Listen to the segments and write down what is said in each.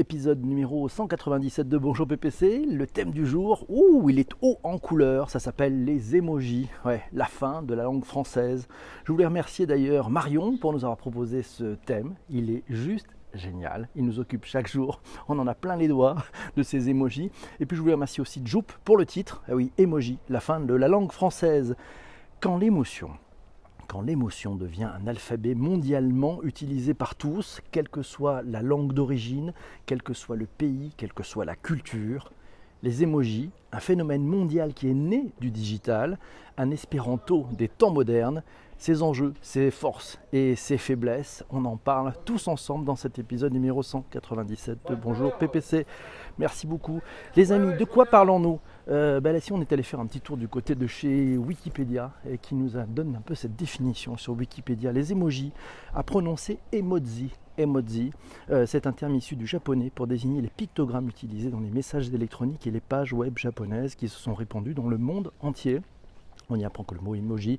épisode numéro 197 de Bonjour PPC. Le thème du jour, ouh, il est haut en couleur, ça s'appelle les émojis. Ouais, la fin de la langue française. Je voulais remercier d'ailleurs Marion pour nous avoir proposé ce thème. Il est juste génial. Il nous occupe chaque jour. On en a plein les doigts de ces émojis. Et puis je voulais remercier aussi Joop pour le titre. Ah oui, émoji, la fin de la langue française. Quand l'émotion quand l'émotion devient un alphabet mondialement utilisé par tous, quelle que soit la langue d'origine, quel que soit le pays, quelle que soit la culture, les émojis, un phénomène mondial qui est né du digital, un espéranto des temps modernes, ses enjeux, ses forces et ses faiblesses, on en parle tous ensemble dans cet épisode numéro 197 de Bonjour PPC. Merci beaucoup. Les amis, de quoi parlons-nous? Euh, ben là, si on est allé faire un petit tour du côté de chez Wikipédia qui nous donne un peu cette définition sur Wikipédia, les emojis à prononcer emoji. Emoji, euh, c'est un terme issu du japonais pour désigner les pictogrammes utilisés dans les messages électroniques et les pages web japonaises qui se sont répandues dans le monde entier. On y apprend que le mot emoji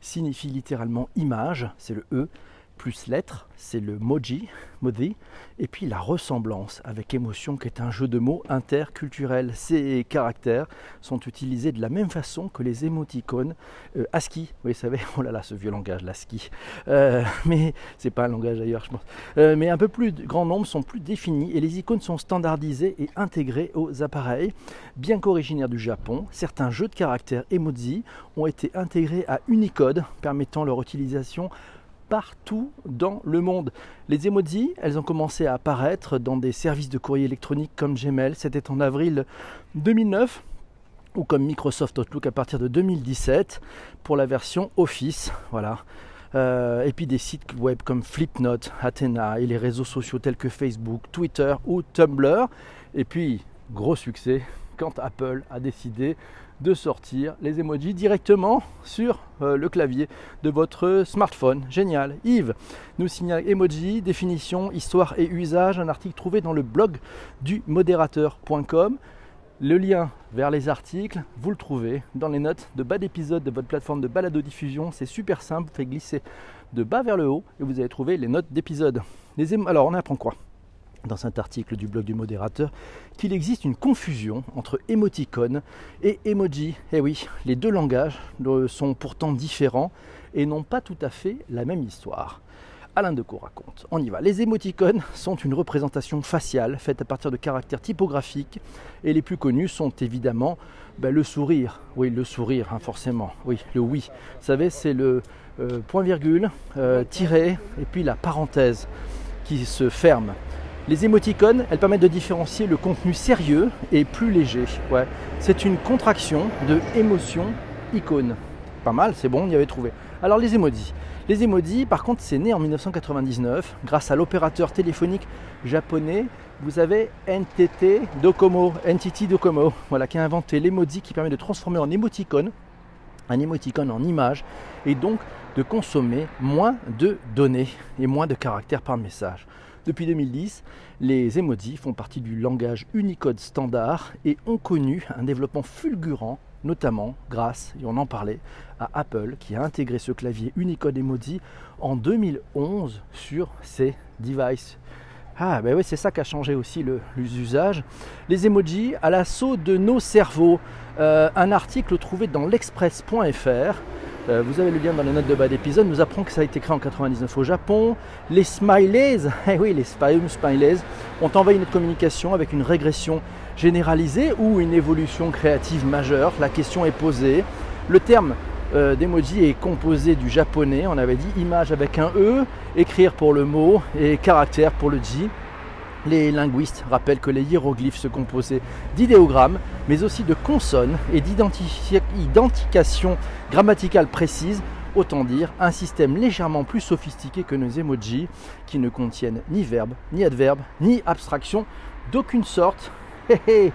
signifie littéralement image, c'est le E, plus lettres, c'est le moji, modi, et puis la ressemblance avec émotion qui est un jeu de mots interculturel. Ces caractères sont utilisés de la même façon que les émoticônes euh, ASCII. Vous savez, oh là là, ce vieux langage, l'ASCII. Euh, mais c'est pas un langage d'ailleurs, je pense. Euh, mais un peu plus grand nombre sont plus définis et les icônes sont standardisées et intégrées aux appareils. Bien qu'originaires du Japon, certains jeux de caractères emoji ont été intégrés à Unicode, permettant leur utilisation partout dans le monde. Les emojis, elles ont commencé à apparaître dans des services de courrier électronique comme Gmail, c'était en avril 2009 ou comme Microsoft Outlook à partir de 2017 pour la version Office. Voilà. Euh, et puis des sites web comme Flipnote, Athena et les réseaux sociaux tels que Facebook, Twitter ou Tumblr. Et puis, gros succès, quand Apple a décidé de sortir les emojis directement sur euh, le clavier de votre smartphone. Génial. Yves nous signale emoji, définition, histoire et usage, un article trouvé dans le blog du modérateur.com. Le lien vers les articles, vous le trouvez dans les notes de bas d'épisode de votre plateforme de balado diffusion. C'est super simple, vous faites glisser de bas vers le haut et vous allez trouver les notes d'épisode. Alors on apprend quoi? Dans cet article du blog du modérateur qu'il existe une confusion entre émoticône et emoji. Eh oui, les deux langages sont pourtant différents et n'ont pas tout à fait la même histoire. Alain Decaux raconte. On y va. Les émoticônes sont une représentation faciale faite à partir de caractères typographiques et les plus connus sont évidemment ben, le sourire. Oui, le sourire, hein, forcément. Oui, le oui. Vous savez, c'est le euh, point virgule, euh, tiré et puis la parenthèse qui se ferme. Les émoticônes, elles permettent de différencier le contenu sérieux et plus léger. C'est une contraction de émotion icône. Pas mal, c'est bon, on y avait trouvé. Alors les emojis. Les emojis, par contre, c'est né en 1999 grâce à l'opérateur téléphonique japonais. Vous avez NTT Docomo, NTT Docomo, voilà, qui a inventé l'emoji qui permet de transformer en émoticône un émoticône en image et donc de consommer moins de données et moins de caractères par message. Depuis 2010, les emojis font partie du langage Unicode standard et ont connu un développement fulgurant, notamment grâce, et on en parlait, à Apple qui a intégré ce clavier Unicode Emoji en 2011 sur ses devices. Ah ben oui, c'est ça qui a changé aussi le, l'usage. Les emojis à l'assaut de nos cerveaux. Euh, un article trouvé dans l'express.fr euh, vous avez le lien dans les notes de bas d'épisode, nous apprend que ça a été créé en 99 au Japon. Les smileys, eh oui, les smileys ont envahi notre communication avec une régression généralisée ou une évolution créative majeure. La question est posée. Le terme euh, d'emoji est composé du japonais, on avait dit image avec un E, écrire pour le mot et caractère pour le J. Les linguistes rappellent que les hiéroglyphes se composaient d'idéogrammes, mais aussi de consonnes et d'identification grammaticale précise, autant dire un système légèrement plus sophistiqué que nos emojis, qui ne contiennent ni verbe, ni adverbe, ni abstraction d'aucune sorte. Hé hé.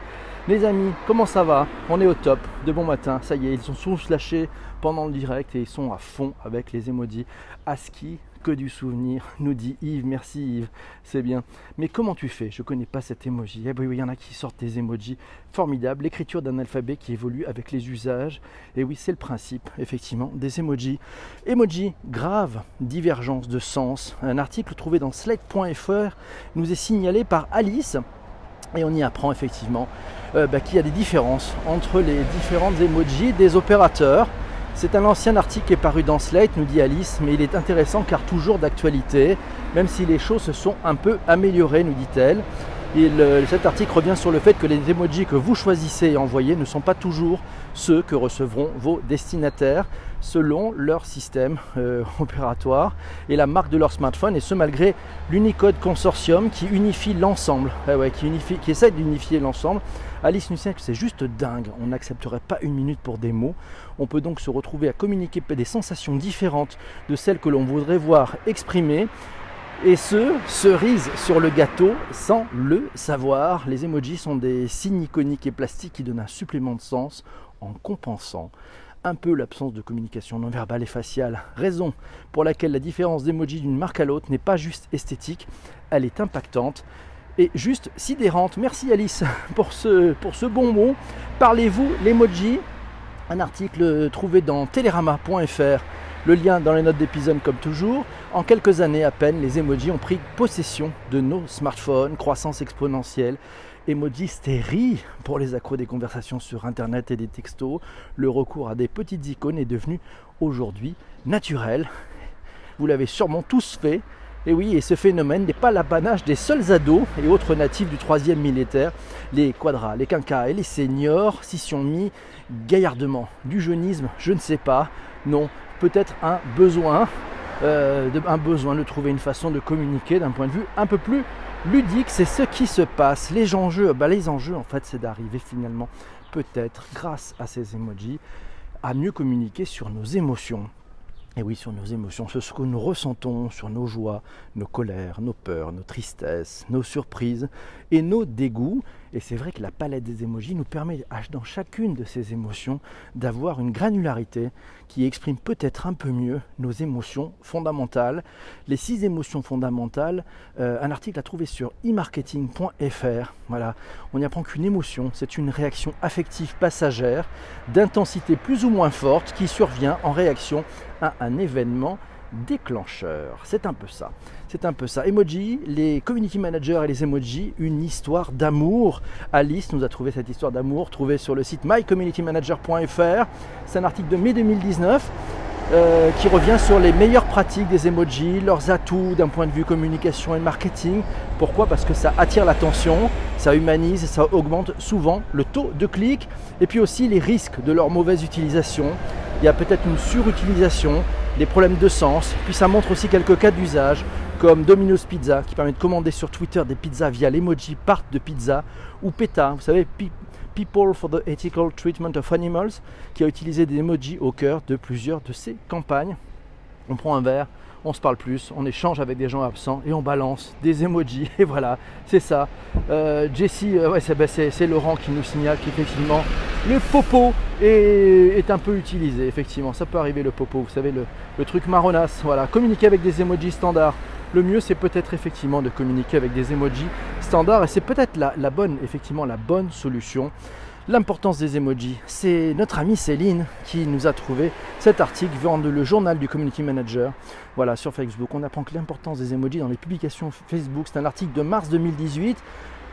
Les amis, comment ça va? On est au top, de bon matin, ça y est, ils sont tous lâchés pendant le direct et ils sont à fond avec les emojis. ASCII que du souvenir, nous dit Yves. Merci Yves, c'est bien. Mais comment tu fais? Je connais pas cet emoji. Eh oui, il y en a qui sortent des emojis formidables. L'écriture d'un alphabet qui évolue avec les usages. Et oui, c'est le principe, effectivement, des emojis. Emoji grave divergence de sens. Un article trouvé dans slate.fr nous est signalé par Alice. Et on y apprend effectivement euh, bah, qu'il y a des différences entre les différentes emojis des opérateurs. C'est un ancien article qui est paru dans Slate, nous dit Alice, mais il est intéressant car toujours d'actualité, même si les choses se sont un peu améliorées, nous dit-elle. Euh, cet article revient sur le fait que les emojis que vous choisissez et envoyez ne sont pas toujours ceux que recevront vos destinataires selon leur système euh, opératoire et la marque de leur smartphone, et ce malgré l'Unicode Consortium qui unifie l'ensemble, ah qui, unifie, qui essaie d'unifier l'ensemble. Alice que c'est juste dingue, on n'accepterait pas une minute pour des mots. On peut donc se retrouver à communiquer des sensations différentes de celles que l'on voudrait voir exprimées et ce, cerise sur le gâteau sans le savoir. Les emojis sont des signes iconiques et plastiques qui donnent un supplément de sens en compensant un peu l'absence de communication non verbale et faciale. Raison pour laquelle la différence d'emoji d'une marque à l'autre n'est pas juste esthétique, elle est impactante et juste sidérante. Merci Alice pour ce, pour ce bon mot. Parlez-vous l'emoji? Un article trouvé dans telerama.fr le lien dans les notes d'épisode comme toujours. En quelques années à peine, les emojis ont pris possession de nos smartphones, croissance exponentielle. Emoji stérie pour les accros des conversations sur internet et des textos. Le recours à des petites icônes est devenu aujourd'hui naturel. Vous l'avez sûrement tous fait. Et oui, et ce phénomène n'est pas l'apanage des seuls ados et autres natifs du troisième militaire. Les quadras, les quinquas et les seniors s'y sont mis gaillardement. Du jeunisme, je ne sais pas. Non, peut-être un besoin, euh, un besoin de trouver une façon de communiquer d'un point de vue un peu plus ludique. C'est ce qui se passe. Les enjeux, bah, les enjeux en fait, c'est d'arriver finalement, peut-être grâce à ces emojis, à mieux communiquer sur nos émotions. Et oui, sur nos émotions, sur ce que nous ressentons, sur nos joies, nos colères, nos peurs, nos tristesses, nos surprises et nos dégoûts. Et c'est vrai que la palette des émojis nous permet, dans chacune de ces émotions, d'avoir une granularité qui exprime peut-être un peu mieux nos émotions fondamentales. Les six émotions fondamentales, euh, un article à trouver sur e-marketing.fr. On y apprend qu'une émotion, c'est une réaction affective passagère d'intensité plus ou moins forte qui survient en réaction à un événement déclencheur. C'est un peu ça. C'est un peu ça. Emoji, les community managers et les emojis, une histoire d'amour. Alice nous a trouvé cette histoire d'amour, trouvée sur le site mycommunitymanager.fr. C'est un article de mai 2019. Euh, qui revient sur les meilleures pratiques des emojis, leurs atouts d'un point de vue communication et marketing. Pourquoi? Parce que ça attire l'attention, ça humanise ça augmente souvent le taux de clic et puis aussi les risques de leur mauvaise utilisation. Il y a peut-être une surutilisation, des problèmes de sens, puis ça montre aussi quelques cas d'usage comme Domino's Pizza qui permet de commander sur Twitter des pizzas via l'emoji part de pizza ou PETA, vous savez, People for the Ethical Treatment of Animals, qui a utilisé des emojis au cœur de plusieurs de ses campagnes. On prend un verre, on se parle plus, on échange avec des gens absents et on balance des emojis. Et voilà, c'est ça. Euh, Jessie, euh, bah, c'est, Laurent qui nous signale qu'effectivement le popo est, un peu utilisé. Effectivement, ça peut arriver le popo, vous savez, le, truc marronasse. Voilà, communiquer avec des emojis standards le mieux c'est peut-être effectivement de communiquer avec des emojis standards et c'est peut-être la bonne solution. L'importance des emojis, c'est notre amie Céline qui nous a trouvé cet article dans le journal du Community Manager. Voilà, sur Facebook, on apprend que l'importance des emojis dans les publications Facebook, c'est un article de mars 2018.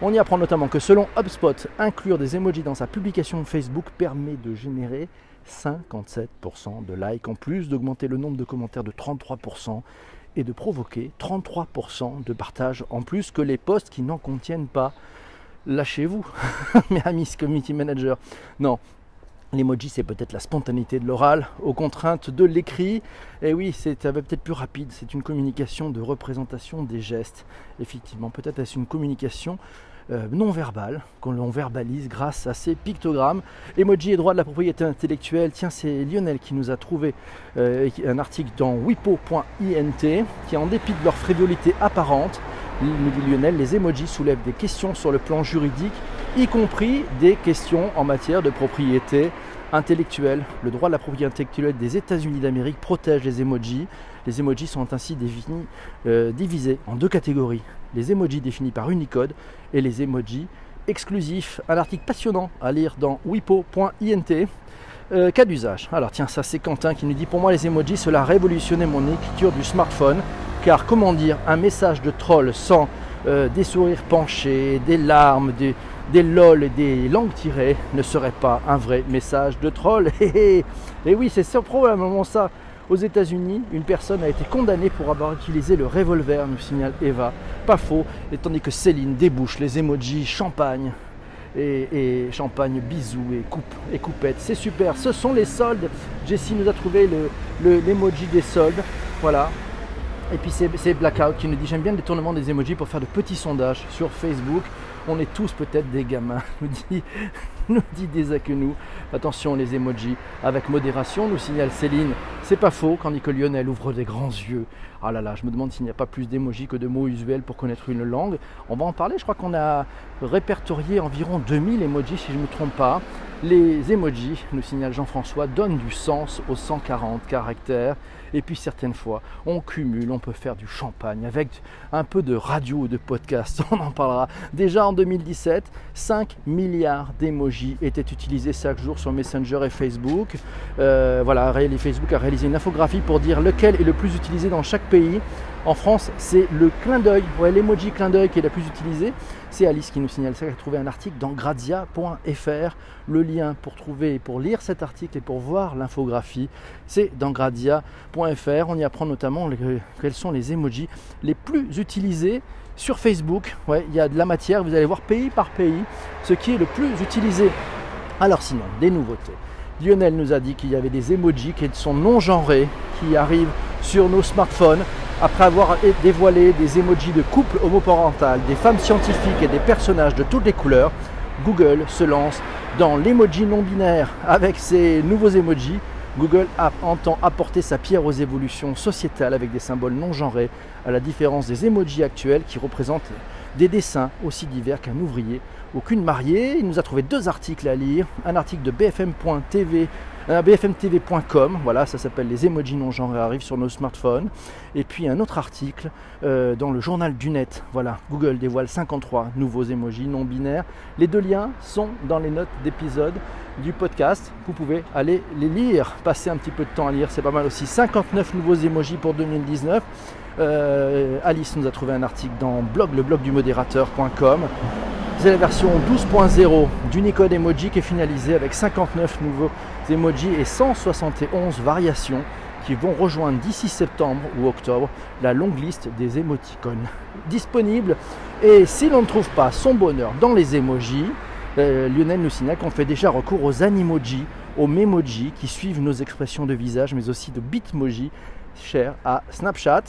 On y apprend notamment que selon HubSpot, inclure des emojis dans sa publication Facebook permet de générer 57% de likes, en plus d'augmenter le nombre de commentaires de 33% et de provoquer 33% de partage en plus que les posts qui n'en contiennent pas. Lâchez-vous, mes amis community manager. Non, L'emoji, c'est peut-être la spontanéité de l'oral aux contraintes de l'écrit. Et oui, c'est peut-être plus rapide. C'est une communication de représentation des gestes. Effectivement, peut-être est-ce une communication euh, non verbal, qu'on l'on verbalise grâce à ces pictogrammes. Emoji et droit de la propriété intellectuelle, tiens, c'est Lionel qui nous a trouvé euh, un article dans wipo.int qui, en dépit de leur frivolité apparente, dit Lionel, les emojis soulèvent des questions sur le plan juridique, y compris des questions en matière de propriété intellectuelle. Le droit de la propriété intellectuelle des États-Unis d'Amérique protège les emojis. Les emojis sont ainsi euh, divisés en deux catégories. Les emojis définis par Unicode et les emojis exclusifs. Un article passionnant à lire dans wipo.int. Euh, cas d'usage. Alors tiens, ça c'est Quentin qui nous dit pour moi les emojis cela a révolutionné mon écriture du smartphone car comment dire un message de troll sans euh, des sourires penchés, des larmes, des, des lol et des langues tirées ne serait pas un vrai message de troll. et oui, c'est probablement ça. Aux États-Unis, une personne a été condamnée pour avoir utilisé le revolver, nous signale Eva. Pas faux, et tandis que Céline débouche les emojis champagne et, champagne, bisous et coupe et coupette. C'est super. Ce sont les soldes. Jessie nous a trouvé l'emoji le, des soldes. Voilà. Et puis c'est Blackout qui nous dit j'aime bien le détournement des emojis pour faire de petits sondages sur Facebook. On est tous peut-être des gamins, nous dit, nous dit nous. Attention les emojis avec modération, nous signale Céline. C'est pas faux quand que Lionel ouvre des grands yeux. Ah là là, je me demande s'il n'y a pas plus d'émojis que de mots usuels pour connaître une langue. On va en parler, je crois qu'on a répertorié environ 2000 emojis si je ne me trompe pas. Les emojis, nous signale Jean-François, donnent du sens aux 140 caractères. Et puis certaines fois, on cumule, on peut faire du champagne avec un peu de radio ou de podcast. On en parlera. Déjà en 2017, 5 milliards d'emojis étaient utilisés chaque jour sur Messenger et Facebook. Euh, voilà, Facebook a réalisé une infographie pour dire lequel est le plus utilisé dans chaque pays. En France, c'est le clin d'œil, ouais, l'emoji clin d'œil qui est la plus utilisée. C'est Alice qui nous signale ça, elle a trouvé un article dans gradia.fr. Le lien pour trouver, pour lire cet article et pour voir l'infographie, c'est dans gradia.fr. On y apprend notamment quels sont les emojis les plus utilisés sur Facebook. Ouais, il y a de la matière, vous allez voir pays par pays ce qui est le plus utilisé. Alors sinon, des nouveautés. Lionel nous a dit qu'il y avait des emojis qui sont non genrés, qui arrivent sur nos smartphones après avoir dévoilé des emojis de couple homoparental, des femmes scientifiques et des personnages de toutes les couleurs, Google se lance dans l'emoji non binaire. Avec ces nouveaux emojis, Google entend apporter sa pierre aux évolutions sociétales avec des symboles non genrés, à la différence des emojis actuels qui représentent des dessins aussi divers qu'un ouvrier ou qu'une mariée. Il nous a trouvé deux articles à lire. Un article de BFM.tv bfmtv.com, voilà, ça s'appelle les emojis non genrés arrivent sur nos smartphones. Et puis un autre article euh, dans le journal du net, voilà, Google dévoile 53 nouveaux emojis non binaires. Les deux liens sont dans les notes d'épisode du podcast. Vous pouvez aller les lire, passer un petit peu de temps à lire, c'est pas mal aussi. 59 nouveaux emojis pour 2019. Euh, Alice nous a trouvé un article dans blog, le blog du modérateur.com. C'est la version 12.0 d'Unicode Emoji qui est finalisée avec 59 nouveaux emojis et 171 variations qui vont rejoindre d'ici septembre ou octobre la longue liste des émoticônes disponibles. Et si l'on ne trouve pas son bonheur dans les emojis, euh, Lionel nous signale qu'on fait déjà recours aux animojis, aux memoji qui suivent nos expressions de visage, mais aussi de bitmoji, chers à Snapchat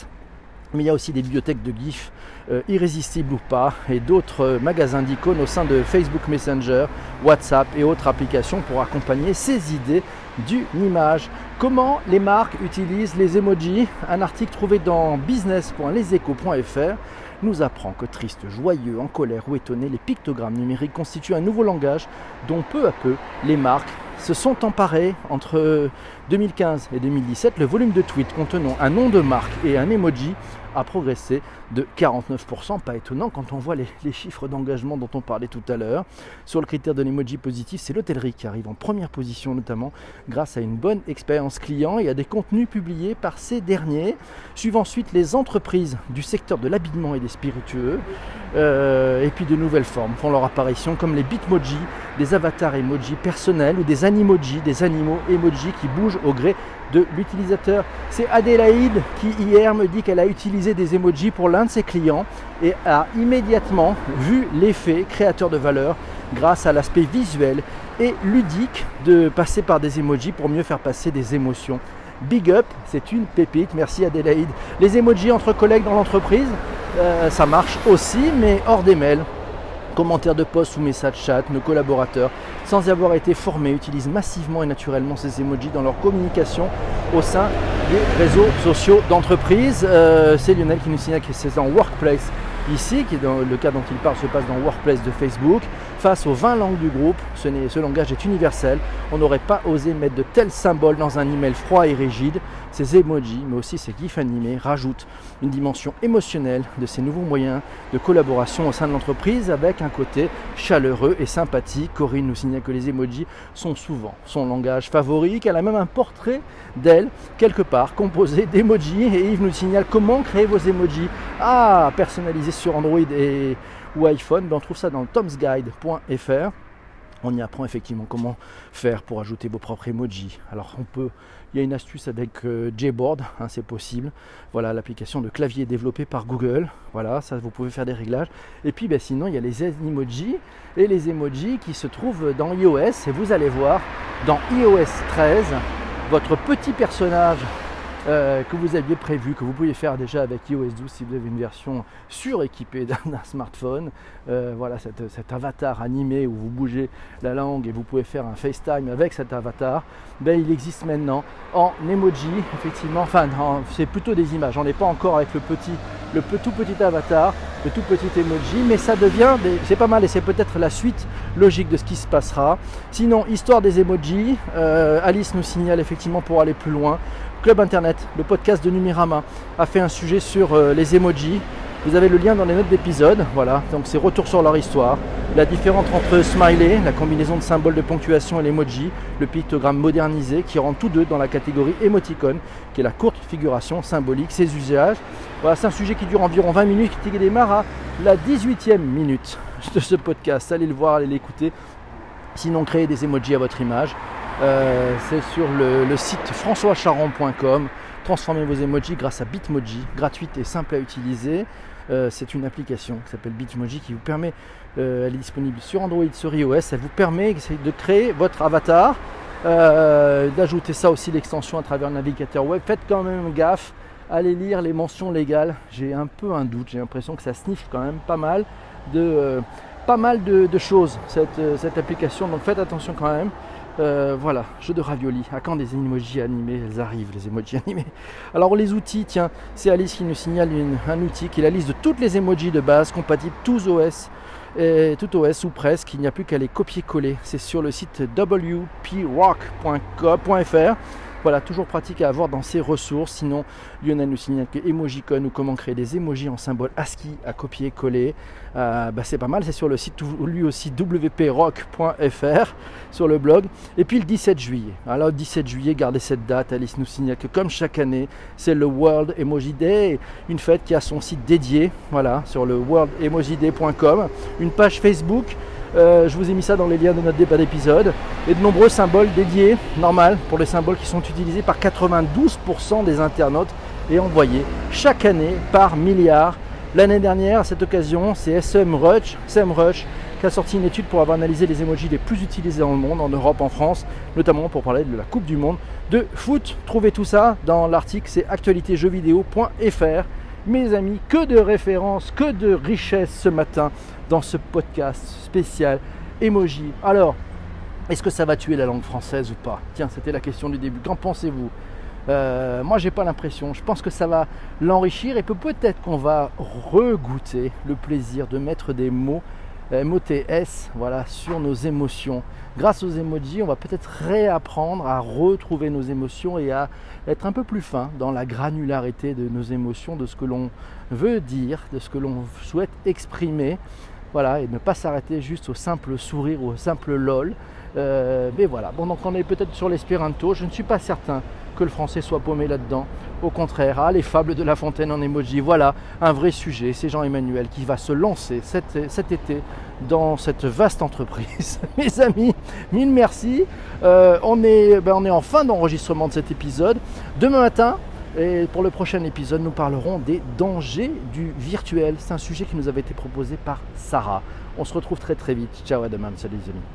mais il y a aussi des bibliothèques de GIF euh, irrésistibles ou pas et d'autres euh, magasins d'icônes au sein de Facebook Messenger, WhatsApp et autres applications pour accompagner ces idées d'une image. Comment les marques utilisent les emojis? Un article trouvé dans business.leseco.fr nous apprend que triste, joyeux, en colère ou étonné, les pictogrammes numériques constituent un nouveau langage dont peu à peu les marques se sont emparées entre 2015 et 2017. Le volume de tweets contenant un nom de marque et un emoji a progressé de 49%. Pas étonnant quand on voit les, chiffres d'engagement dont on parlait tout à l'heure. Sur le critère de l'emoji positif, c'est l'hôtellerie qui arrive en première position, notamment grâce à une bonne expérience client et à des contenus publiés par ces derniers. Suivent ensuite les entreprises du secteur de l'habillement et des spiritueux. Euh, et puis de nouvelles formes font leur apparition, comme les bitmoji, des avatars emoji personnels ou des animojis, des animaux emoji qui bougent au gré de l'utilisateur. C'est Adélaïde qui hier me dit qu'elle a utilisé des emojis pour de ses clients et a immédiatement vu l'effet créateur de valeur grâce à l'aspect visuel et ludique de passer par des emojis pour mieux faire passer des émotions. Big up, c'est une pépite, merci Adélaïde. Les emojis entre collègues dans l'entreprise, euh, ça marche aussi, mais hors des mails commentaires de posts ou messages chat, nos collaborateurs, sans y avoir été formés, utilisent massivement et naturellement ces emojis dans leur communication au sein des réseaux sociaux d'entreprise. Euh, c'est Lionel qui nous signale que c'est en Workplace ici, qui est dans le cas dont il parle se passe dans Workplace de Facebook, face aux 20 langues du groupe. Ce, ce langage est universel. On n'aurait pas osé mettre de tels symboles dans un email froid et rigide. Ces emojis, mais aussi ces gifs animés, rajoutent une dimension émotionnelle de ces nouveaux moyens de collaboration au sein de l'entreprise avec un côté chaleureux et sympathique. Corinne nous signale que les emojis sont souvent son langage favori, qu'elle a même un portrait d'elle quelque part composé d'emojis et Yves nous signale comment créer vos emojis ah, personnalisés sur Android et ou iPhone. Ben, on trouve ça dans tomsguide.fr. On y apprend effectivement comment faire pour ajouter vos propres emojis. Alors on peut, il y a une astuce avec euh, Jboard, hein, c'est possible. Voilà l'application de clavier développée par Google. Voilà, ça vous pouvez faire des réglages. Et puis ben, sinon il y a les emojis et les emojis qui se trouvent dans iOS. Et vous allez voir dans iOS 13 votre petit personnage euh, que vous aviez prévu, que vous pouviez faire déjà avec iOS 12 si vous avez une version suréquipée d'un smartphone. Euh, voilà cet, avatar animé où vous bougez la langue et vous pouvez faire un FaceTime avec cet avatar. Ben, il existe maintenant en emoji, effectivement. Enfin, c'est plutôt des images. On n'est pas encore avec le petit, le tout petit avatar, le tout petit emoji, mais ça devient, c'est pas mal et c'est peut-être la suite logique de ce qui se passera. Sinon, histoire des emojis, euh, Alice nous signale effectivement pour aller plus loin Club Internet, le podcast de Numirama, a fait un sujet sur euh, les emojis. Vous avez le lien dans les notes d'épisode. Voilà, donc c'est retour sur leur histoire. La différence entre smiley, la combinaison de symboles de ponctuation et l'emoji, le pictogramme modernisé qui rentre tous deux dans la catégorie émoticône, qui est la courte figuration symbolique, ses usages. Voilà, c'est un sujet qui dure environ 20 minutes, qui démarre à la 18e minute de ce podcast. Allez le voir, allez l'écouter. Sinon, créez des emojis à votre image. Euh, c'est sur le, site françoischaron.com. Transformez vos emojis grâce à Bitmoji, gratuite et simple à utiliser. Euh, c'est une application qui s'appelle Bitmoji qui vous permet, euh, elle est disponible sur Android, sur iOS, elle vous permet de créer votre avatar, d'ajouter ça aussi l'extension à travers le navigateur web. Faites quand même gaffe, allez lire les mentions légales. J'ai un peu un doute, j'ai l'impression que ça sniffe quand même pas mal de, pas mal de, choses cette, cette application, donc faites attention quand même. Euh, voilà, jeu de ravioli. À quand des emojis animés Elles arrivent, les emojis animés. Alors les outils, tiens, c'est Alice qui nous signale un outil qui est la liste de toutes les emojis de base compatibles tous OS. Et tout OS ou presque, il n'y a plus qu'à les copier-coller. C'est sur le site wprock.fr. Voilà, toujours pratique à avoir dans ses ressources. Sinon, Lionel nous signale que Emojicon ou comment créer des emojis en symbole ASCII à copier-coller. Euh, bah, c'est pas mal, c'est sur le site lui aussi wprock.fr sur le blog. Et puis le 17 juillet. Alors 17 juillet, gardez cette date. Alice nous signale que comme chaque année, c'est le World Emoji Day, une fête qui a son site dédié, voilà, sur le worldemojiday.com, une page Facebook euh, je vous ai mis ça dans les liens de notre débat d'épisode. Et de nombreux symboles dédiés, normal, pour les symboles qui sont utilisés par 92% des internautes et envoyés chaque année par milliards. L'année dernière, à cette occasion, c'est SEMrush, SEMrush qui a sorti une étude pour avoir analysé les emojis les plus utilisés dans le monde, en Europe, en France, notamment pour parler de la Coupe du Monde de foot. Trouvez tout ça dans l'article, c'est actualitéjeuxvideo.fr. Mes amis, que de références, que de richesses ce matin dans ce podcast spécial emoji. Alors, est-ce que ça va tuer la langue française ou pas? Tiens, c'était la question du début. Qu'en pensez-vous? Euh, Moi, j'ai pas l'impression. Je pense que ça va l'enrichir et peut-être qu'on va regoûter le plaisir de mettre des mots MOTS voilà, sur nos émotions. Grâce aux emojis, on va peut-être réapprendre à retrouver nos émotions et à être un peu plus fin dans la granularité de nos émotions, de ce que l'on veut dire, de ce que l'on souhaite exprimer. Voilà, et ne pas s'arrêter juste au simple sourire ou au simple lol. Euh, mais voilà, bon donc on est peut-être sur l'espéranto, je ne suis pas certain que le français soit paumé là-dedans. Au contraire, ah, les fables de La Fontaine en emoji, voilà un vrai sujet. C'est Jean-Emmanuel qui va se lancer cet, été dans cette vaste entreprise. Mes amis, mille merci. Euh, on, est, ben, en fin d'enregistrement de cet épisode. Demain matin, et pour le prochain épisode, nous parlerons des dangers du virtuel. C'est un sujet qui nous avait été proposé par Sarah. On se retrouve très très vite. Ciao à demain. Salut les amis.